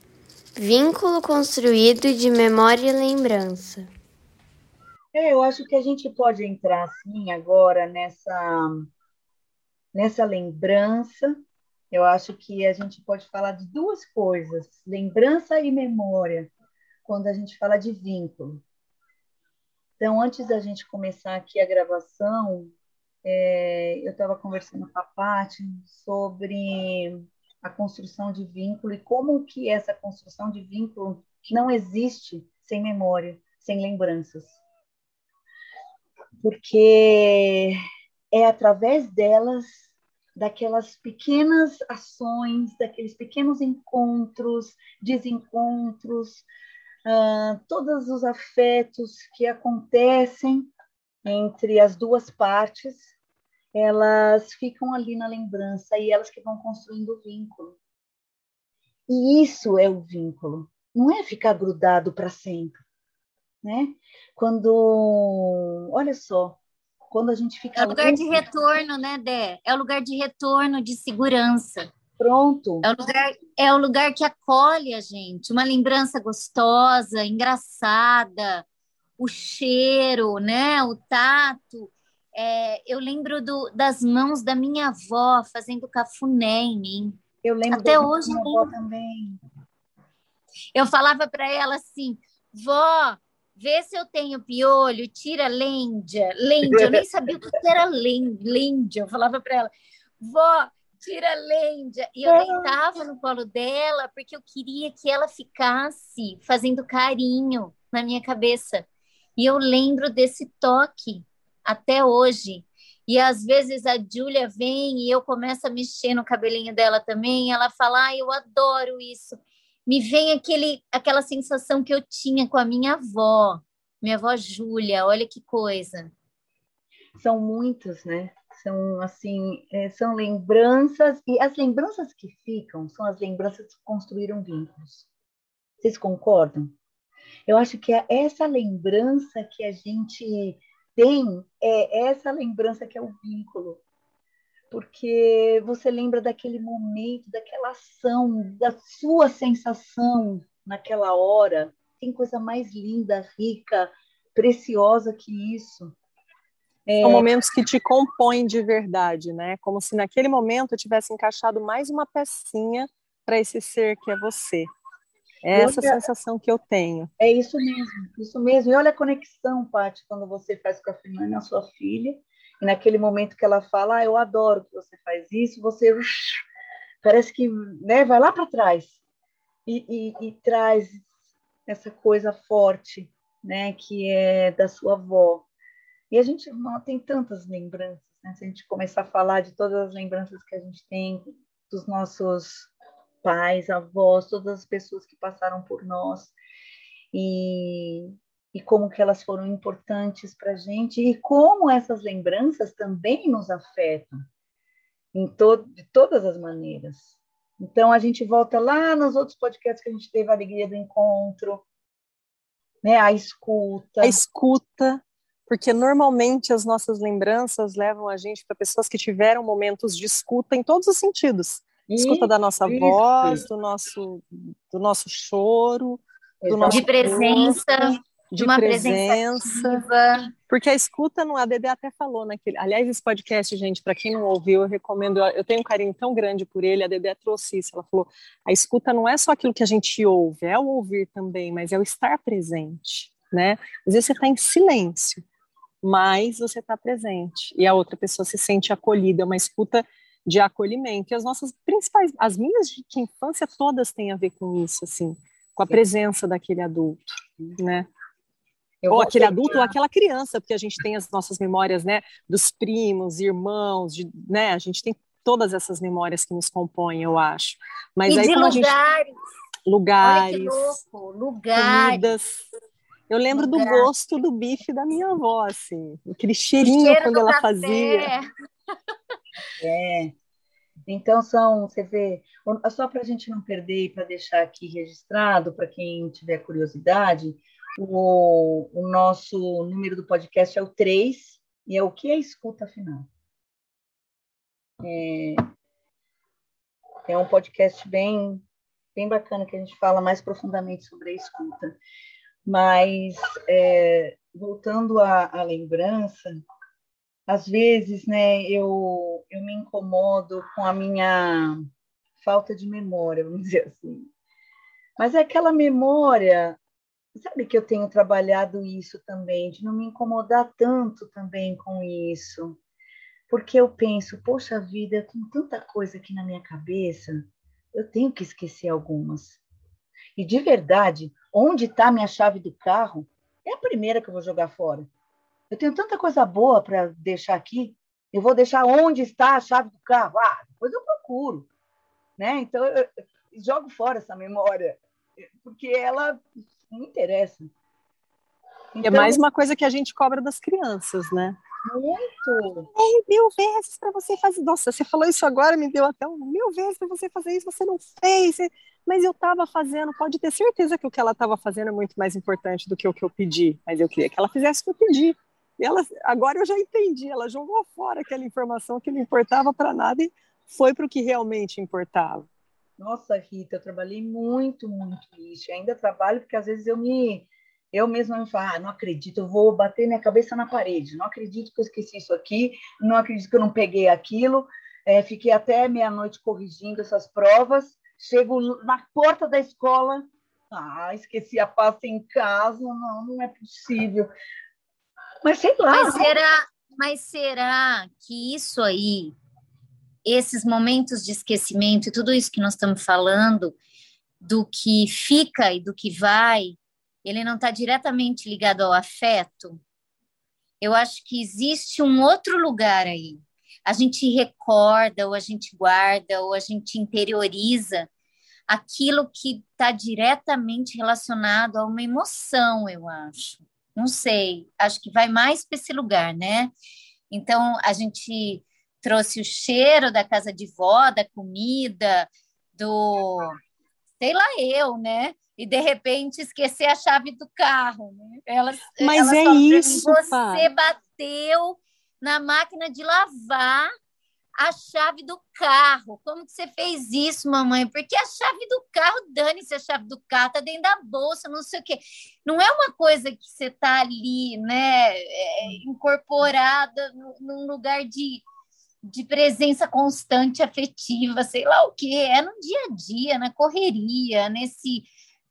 Vínculo construído de memória e lembrança. É, eu acho que a gente pode entrar assim agora nessa nessa lembrança. Eu acho que a gente pode falar de duas coisas, lembrança e memória, quando a gente fala de vínculo. Então, antes da gente começar aqui a gravação, é, eu estava conversando com a Paty sobre a construção de vínculo e como que essa construção de vínculo não existe sem memória, sem lembranças. Porque é através delas, daquelas pequenas ações, daqueles pequenos encontros, desencontros, uh, todos os afetos que acontecem entre as duas partes, elas ficam ali na lembrança e elas que vão construindo o vínculo. E isso é o vínculo, não é ficar grudado para sempre né? Quando, olha só, quando a gente fica. É o lugar de retorno, né, Dé? É o lugar de retorno, de segurança. Pronto. É o lugar, é o lugar que acolhe a gente, uma lembrança gostosa, engraçada, o cheiro, né, o tato. É, eu lembro do, das mãos da minha avó fazendo cafuné em mim. Eu lembro até hoje minha avó também. Eu falava para ela assim, vó, vê se eu tenho piolho, tira lêndia, lêndia. Eu nem sabia o que era lêndia. Eu falava para ela, vó, tira lêndia. E eu deitava no colo dela porque eu queria que ela ficasse fazendo carinho na minha cabeça. E eu lembro desse toque até hoje. E às vezes a Júlia vem e eu começo a mexer no cabelinho dela também, ela fala: "Ah, eu adoro isso". Me vem aquele aquela sensação que eu tinha com a minha avó, minha avó Júlia, olha que coisa. São muitos, né? São assim, é, são lembranças e as lembranças que ficam são as lembranças que construíram vínculos. Vocês concordam? Eu acho que é essa lembrança que a gente tem é essa lembrança que é o vínculo. Porque você lembra daquele momento, daquela ação, da sua sensação naquela hora. Tem coisa mais linda, rica, preciosa que isso. É... São momentos que te compõem de verdade, né? Como se naquele momento eu tivesse encaixado mais uma pecinha para esse ser que é você. É essa olha, sensação que eu tenho. É isso mesmo, isso mesmo. E olha a conexão, Paty, quando você faz com a Fernanda, a sua filha, e naquele momento que ela fala, ah, eu adoro que você faz isso, você parece que né, vai lá para trás e, e, e, traz essa coisa forte, né, que é da sua avó. E a gente tem tantas lembranças, né? Se a gente começar a falar de todas as lembranças que a gente tem dos nossos pais, avós, todas as pessoas que passaram por nós e, e como que elas foram importantes para a gente e como essas lembranças também nos afetam em to de todas as maneiras. Então a gente volta lá nos outros podcasts que a gente teve a alegria do encontro, né? A escuta. A escuta, porque normalmente as nossas lembranças levam a gente para pessoas que tiveram momentos de escuta em todos os sentidos escuta da nossa isso. voz, do nosso, do nosso choro, do nosso de presença, corpo, de, uma presença. presença porque a escuta no ADD até falou naquele. Aliás, esse podcast, gente, para quem não ouviu, eu recomendo. Eu tenho um carinho tão grande por ele. A ADD trouxe isso. Ela falou: a escuta não é só aquilo que a gente ouve, é o ouvir também, mas é o estar presente, né? Às vezes você está em silêncio, mas você está presente e a outra pessoa se sente acolhida. É uma escuta de acolhimento. E as nossas principais, as minhas de infância todas têm a ver com isso, assim, com a presença daquele adulto, né? Eu ou aquele adulto ou aquela criança, porque a gente tem as nossas memórias, né, dos primos, irmãos, de, né, a gente tem todas essas memórias que nos compõem, eu acho. Mas e aí de lugares. gente lugares, louco, lugares. Comidas. Eu lembro lugares. do gosto do bife da minha avó, assim, aquele cheirinho quando ela café. fazia. *laughs* É. Então, são, você vê, só para a gente não perder e para deixar aqui registrado, para quem tiver curiosidade, o, o, nosso número do podcast é o 3, e é o que é escuta afinal. É, é um podcast bem, bem bacana que a gente fala mais profundamente sobre a escuta. Mas, é, voltando à, à lembrança, às vezes, né, eu, eu me incomodo com a minha falta de memória, vamos dizer assim. Mas é aquela memória, sabe que eu tenho trabalhado isso também, de não me incomodar tanto também com isso. Porque eu penso, poxa vida, eu tenho tanta coisa aqui na minha cabeça, eu tenho que esquecer algumas. E de verdade, onde está minha chave do carro? É a primeira que eu vou jogar fora. Eu tenho tanta coisa boa para deixar aqui. Eu vou deixar onde está a chave do carro. Ah, depois eu procuro. Né? Então, eu, jogo fora essa memória, porque ela não interessa. Então, é mais uma coisa que a gente cobra das crianças, né? Muito! É, mil vezes para você fazer. Nossa, você falou isso agora, me deu até um mil vezes para você fazer isso, você não fez. Mas eu estava fazendo, pode ter certeza que o que ela estava fazendo é muito mais importante do que o que eu pedi. Mas eu queria que ela fizesse o que eu pedi. Ela, agora eu já entendi, ela jogou fora aquela informação que não importava para nada e foi para o que realmente importava. Nossa, Rita, eu trabalhei muito, muito isso. Eu ainda trabalho porque às vezes eu me eu mesma me falo, ah, não acredito, eu vou bater minha cabeça na parede, não acredito que eu esqueci isso aqui, não acredito que eu não peguei aquilo, é, fiquei até meia-noite corrigindo essas provas, chego na porta da escola, ah, esqueci a pasta em casa, não, não é possível. Mas sei lá. Mas será, mas será que isso aí, esses momentos de esquecimento e tudo isso que nós estamos falando, do que fica e do que vai, ele não está diretamente ligado ao afeto? eu acho que existe um outro lugar aí. A gente recorda, ou a gente guarda, ou a gente interioriza aquilo que está diretamente relacionado a uma emoção, eu acho. Não sei, acho que vai mais para esse lugar, né? Então, a gente trouxe o cheiro da casa de vó, da comida, do. sei lá, eu, né? E de repente esquecer a chave do carro. Né? Elas, Mas elas é isso. Você pá. bateu na máquina de lavar a chave do carro. Como que você fez isso, mamãe? Porque a chave do carro, dane-se a chave do carro, tá dentro da bolsa, não sei o quê. Não é uma coisa que você tá ali, né, é, incorporada num lugar de, de presença constante, afetiva, sei lá o quê. É no dia a dia, na correria, nesse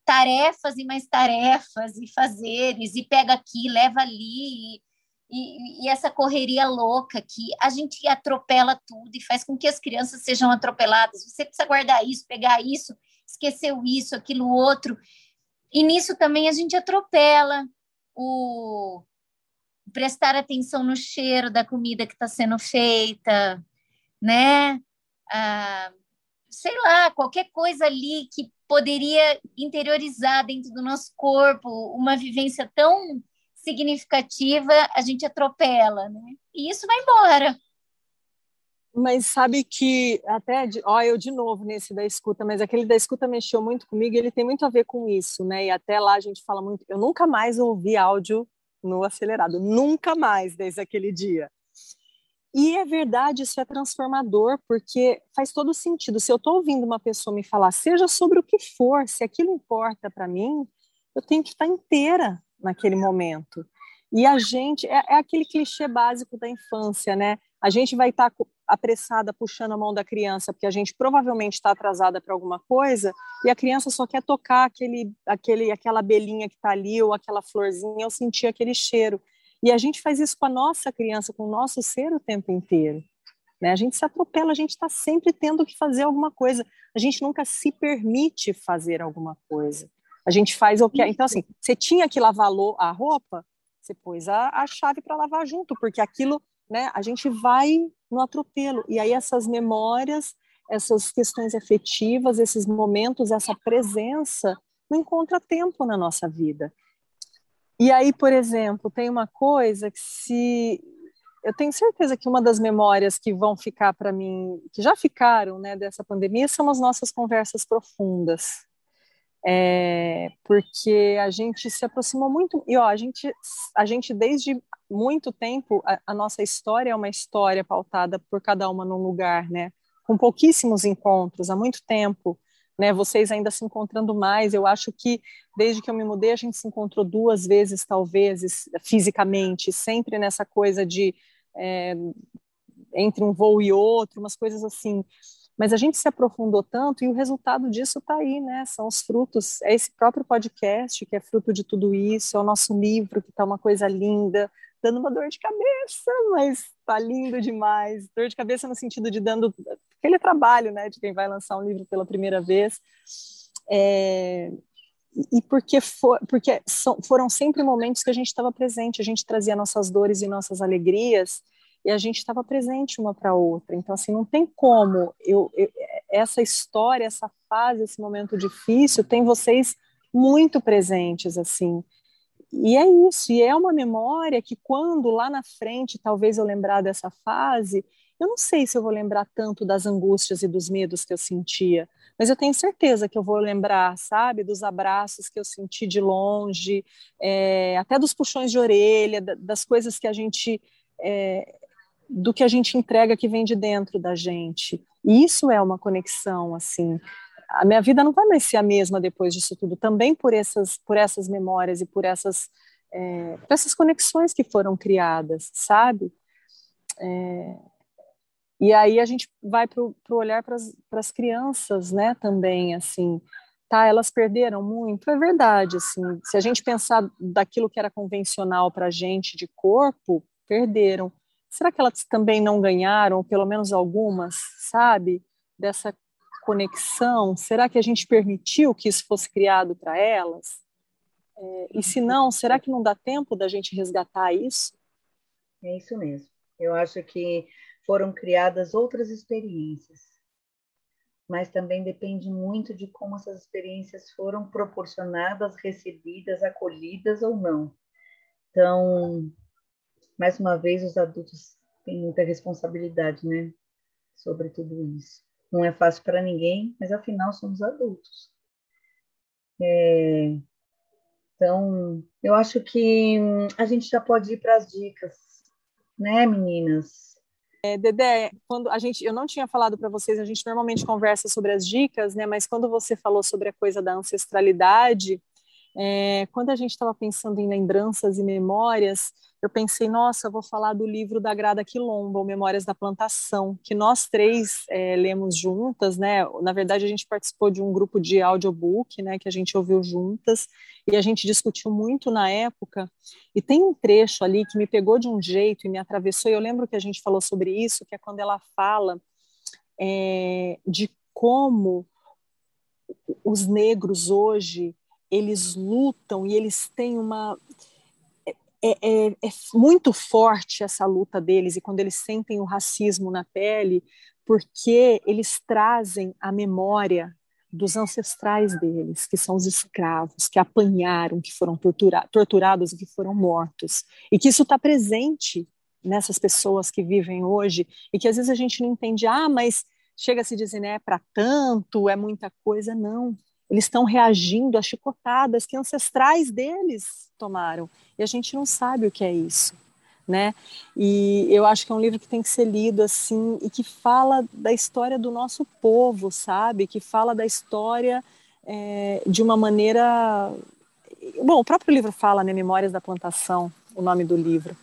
tarefas e mais tarefas e fazeres, e pega aqui, leva ali, e, e, essa correria louca que a gente atropela tudo e faz com que as crianças sejam atropeladas. Você precisa guardar isso, pegar isso, esqueceu isso, aquilo outro. E nisso também a gente atropela o prestar atenção no cheiro da comida que está sendo feita, né? Ah, sei lá, qualquer coisa ali que poderia interiorizar dentro do nosso corpo uma vivência tão significativa, a gente atropela, né? E isso vai embora. Mas sabe que até, ó, eu de novo nesse da escuta, mas aquele da escuta mexeu muito comigo, ele tem muito a ver com isso, né? E até lá a gente fala muito, eu nunca mais ouvi áudio no acelerado, nunca mais desde aquele dia. E é verdade, isso é transformador, porque faz todo sentido. Se eu estou ouvindo uma pessoa me falar, seja sobre o que for, se aquilo importa para mim, eu tenho que estar inteira naquele momento. E a gente, é, é aquele clichê básico da infância, né? A gente vai estar tá apressada puxando a mão da criança, porque a gente provavelmente está atrasada para alguma coisa, e a criança só quer tocar aquele, aquele, aquela abelhinha que está ali, ou aquela florzinha, ou sentir aquele cheiro. E a gente faz isso com a nossa criança, com o nosso ser o tempo inteiro. Né? A gente se atropela, a gente está sempre tendo que fazer alguma coisa. A gente nunca se permite fazer alguma coisa. A gente faz o que. Então, assim, você tinha que lavar a roupa, você pôs a, a chave para lavar junto, porque aquilo, né, a gente vai no atropelo. E aí essas memórias, essas questões afetivas, esses momentos, essa presença, não encontra tempo na nossa vida. E aí, por exemplo, tem uma coisa que se eu tenho certeza que uma das memórias que vão ficar para mim, que já ficaram, né, dessa pandemia, são as nossas conversas profundas é, porque a gente se aproximou muito e ó, a gente a gente desde muito tempo a, a, nossa história é uma história pautada por cada uma num lugar, né? Com pouquíssimos encontros há muito tempo, né? Vocês ainda se encontrando mais. Eu acho que desde que eu me mudei a gente se encontrou duas vezes talvez fisicamente, sempre nessa coisa de é, entre um voo e outro, umas coisas assim. Mas a gente se aprofundou tanto e o resultado disso está aí, né? São os frutos, é esse próprio podcast que é fruto de tudo isso, é o nosso livro que está uma coisa linda, dando uma dor de cabeça, mas está lindo demais. Dor de cabeça no sentido de dando aquele trabalho, né, de quem vai lançar um livro pela primeira vez. É, e porque, for, porque são, foram sempre momentos que a gente estava presente, a gente trazia nossas dores e nossas alegrias, e a gente estava presente uma para outra. Então, assim, não tem como eu, eu, essa história, essa fase, esse momento difícil, tem vocês muito presentes, assim. E é isso, e é uma memória que quando lá na frente, talvez eu lembrar dessa fase, eu não sei se eu vou lembrar tanto das angústias e dos medos que eu sentia, mas eu tenho certeza que eu vou lembrar, sabe, dos abraços que eu senti de longe, é, até dos puxões de orelha, das coisas que a gente é, do que a gente entrega que vem de dentro da gente. E isso é uma conexão, assim. A minha vida não vai mais ser a mesma depois disso tudo, também por essas, por essas memórias e por essas, é, por essas conexões que foram criadas, sabe? É, e aí a gente vai para o olhar para as crianças, né, também, assim, tá, elas perderam muito, é verdade, assim, se a gente pensar daquilo que era convencional para a gente de corpo, perderam, será que elas também não ganharam, pelo menos algumas, sabe, dessa conexão? Será que a gente permitiu que isso fosse criado para elas? É, e se não, será que não dá tempo da gente resgatar isso? É isso mesmo. Eu acho que foram criadas outras experiências, mas também depende muito de como essas experiências foram proporcionadas, recebidas, acolhidas ou não. Então, mais uma vez, os adultos têm muita responsabilidade, né, sobre tudo isso. Não é fácil para ninguém, mas afinal somos adultos. É, então, eu acho que a gente já pode ir para as dicas, né, meninas? É, Dedé, quando a gente, eu não tinha falado para vocês, a gente normalmente conversa sobre as dicas, né? Mas quando você falou sobre a coisa da ancestralidade, é, quando a gente estava pensando em lembranças e memórias, eu pensei, nossa, vou falar do livro da Grada Quilombo, Memórias da Plantação, que nós três é, lemos juntas, né? Na verdade, a gente participou de um grupo de audiobook, né, que a gente ouviu juntas, e a gente discutiu muito na época. E tem um trecho ali que me pegou de um jeito e me atravessou, e eu lembro que a gente falou sobre isso, que é quando ela fala é, de como os negros hoje eles lutam e eles têm uma. É, é, é, é, muito forte essa luta deles, e quando eles sentem o racismo na pele, porque eles trazem a memória dos ancestrais deles, que são os escravos, que apanharam, que foram tortura torturados e que foram mortos. E que isso está presente nessas pessoas que vivem hoje, e que às vezes a gente não entende, ah, mas chega a se dizer, né, é para tanto, é muita coisa. Não, eles estão reagindo a chicotadas que ancestrais deles tomaram. E a gente não sabe o que é isso. Né? E eu acho que é um livro que tem que ser lido assim e que fala da história do nosso povo, sabe? Que fala da história é, de uma maneira. Bom, o próprio livro fala, né? Memórias da Plantação, o nome do livro.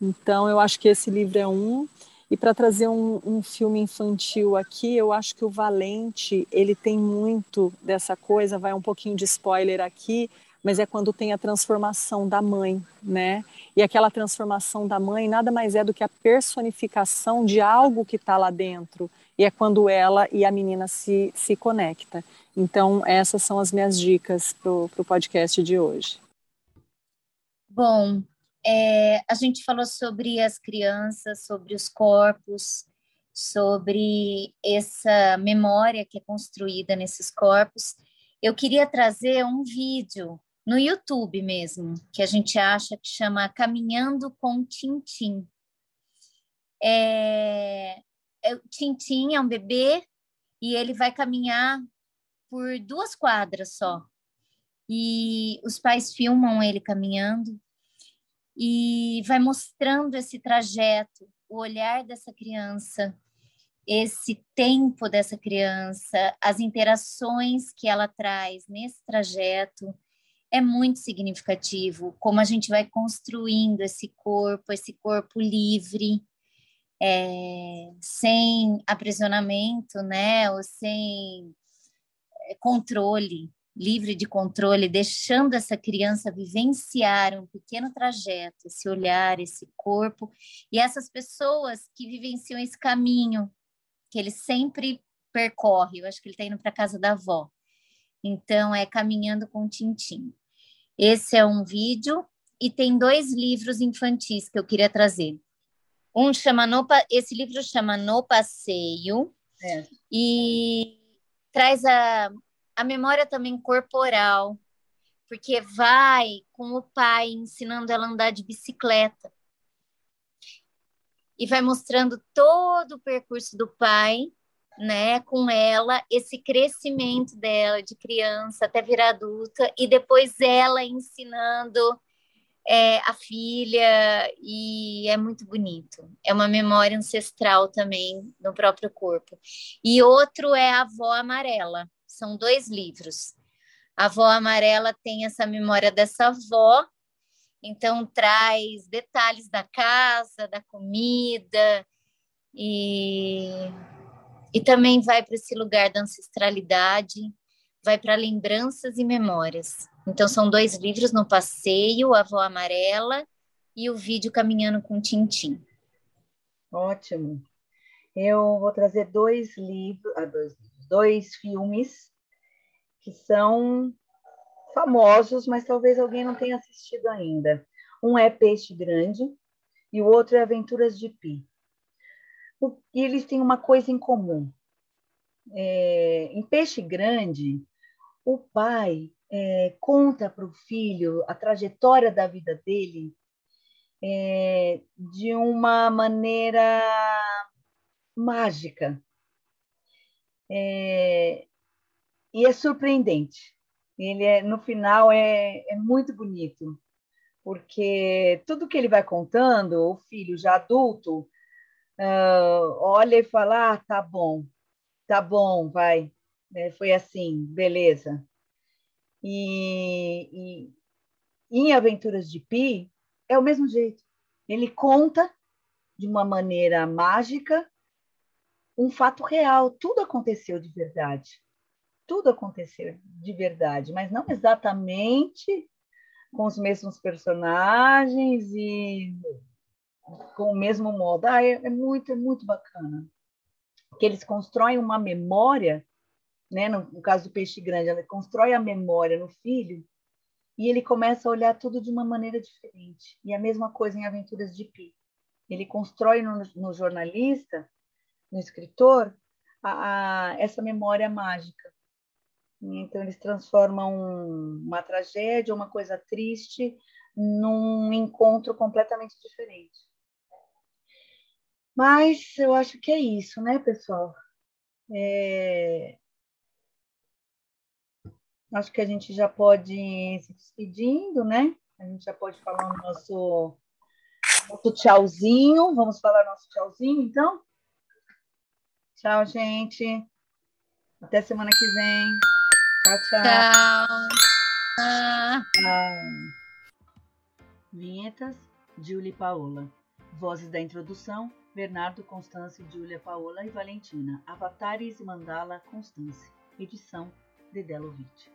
Então, eu acho que esse livro é um. E para trazer um, um, filme infantil aqui, eu acho que o Valente ele tem muito dessa coisa. Vai um pouquinho de spoiler aqui, mas é quando tem a transformação da mãe, né? E aquela transformação da mãe nada mais é do que a personificação de algo que está lá dentro. E é quando ela e a menina se, se conecta. Então, essas são as minhas dicas para o podcast de hoje. Bom, é, a gente falou sobre as crianças, sobre os corpos, sobre essa memória que é construída nesses corpos. Eu queria trazer um vídeo no YouTube mesmo, que a gente acha que chama Caminhando com Tintim. É, é, Tintim é um bebê e ele vai caminhar por duas quadras só. E os pais filmam ele caminhando e vai mostrando esse trajeto, o olhar dessa criança, esse tempo dessa criança, as interações que ela traz nesse trajeto. É muito significativo como a gente vai construindo esse corpo, esse corpo livre, é, sem aprisionamento, né, ou sem é, controle livre de controle, deixando essa criança vivenciar um pequeno trajeto, esse olhar, esse corpo, e essas pessoas que vivenciam esse caminho que ele sempre percorre. Eu acho que ele está indo para a casa da avó. Então, é Caminhando com Tintim. Esse é um vídeo e tem dois livros infantis que eu queria trazer. Um chama no, esse livro chama No Passeio é. e traz a, a memória também corporal, porque vai com o pai ensinando ela a andar de bicicleta. E vai mostrando todo o percurso do pai, né, com ela, esse crescimento dela de criança até virar adulta, e depois ela ensinando é, a filha, e é muito bonito. É uma memória ancestral também no próprio corpo. E outro é a avó amarela, são dois livros. A avó amarela tem essa memória dessa avó, então traz detalhes da casa, da comida, e, e também vai para esse lugar da ancestralidade, vai para lembranças e memórias. Então são dois livros no passeio, a avó amarela e o vídeo caminhando com Tintim. Ótimo. Eu vou trazer dois livros, ah, dois livros dois filmes que são famosos, mas talvez alguém não tenha assistido ainda. Um é Peixe Grande e o outro é Aventuras de Pi. E eles têm uma coisa em comum. É, em Peixe Grande, o pai é, conta para o filho a trajetória da vida dele é, de uma maneira mágica. É, e é surpreendente. Ele é, no final é, é muito bonito, porque tudo que ele vai contando, o filho já adulto uh, olha e fala: ah, tá bom, tá bom, vai, é, foi assim, beleza. E, e, em Aventuras de Pi é o mesmo jeito. Ele conta de uma maneira mágica um fato real. Tudo aconteceu de verdade. Tudo aconteceu de verdade, mas não exatamente com os mesmos personagens e com o mesmo modo. Ah, é, é muito, é muito bacana. Porque eles constroem uma memória, né? No, no caso do peixe grande, ele constrói a memória no filho e ele começa a olhar tudo de uma maneira diferente. E a mesma coisa em Aventuras de Pi. Ele constrói no, no jornalista, no escritor, a, a, essa memória mágica. Então, eles transformam uma tragédia, uma coisa triste, num encontro completamente diferente. Mas eu acho que é isso, né, pessoal? É... Acho que a gente já pode ir se despedindo, né? A gente já pode falar o nosso, nosso tchauzinho. Vamos falar nosso tchauzinho, então? Tchau, gente. Até semana que vem. Tchau, tchau. Tchau. tchau. Vinhetas, Julie Paola. Vozes da introdução, Bernardo, Constância, Júlia, Paola e Valentina. Avatares e Mandala, Constância. Edição, Dedelovitch.